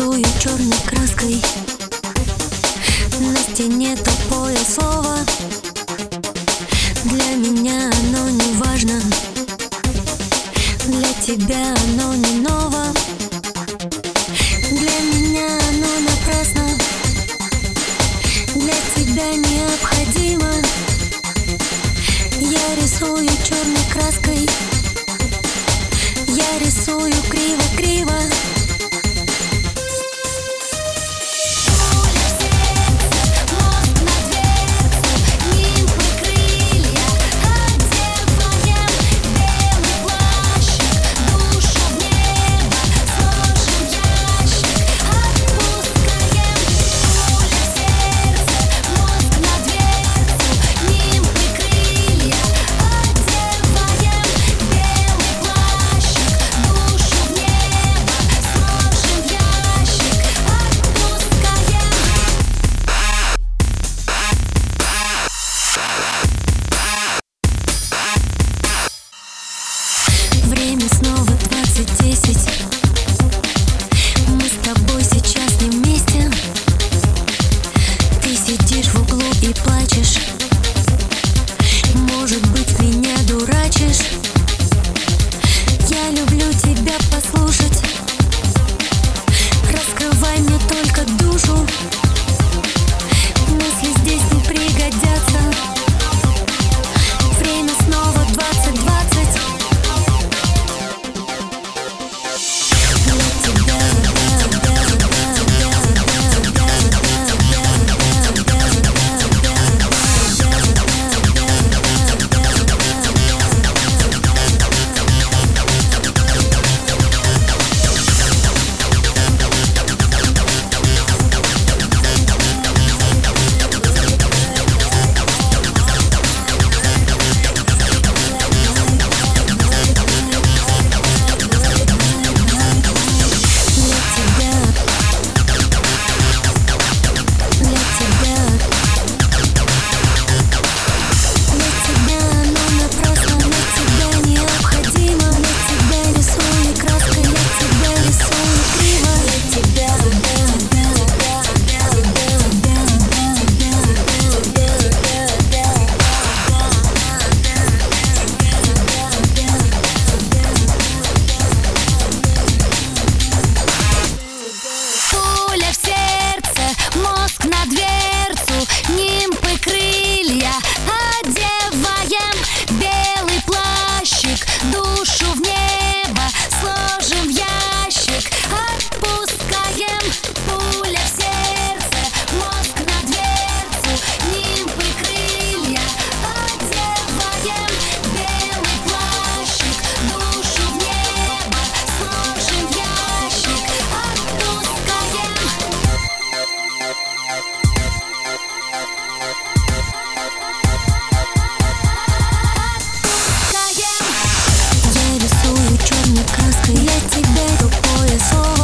рисую черной краской. На стене тупое слово. Для меня оно не важно. Для тебя оно не ново So.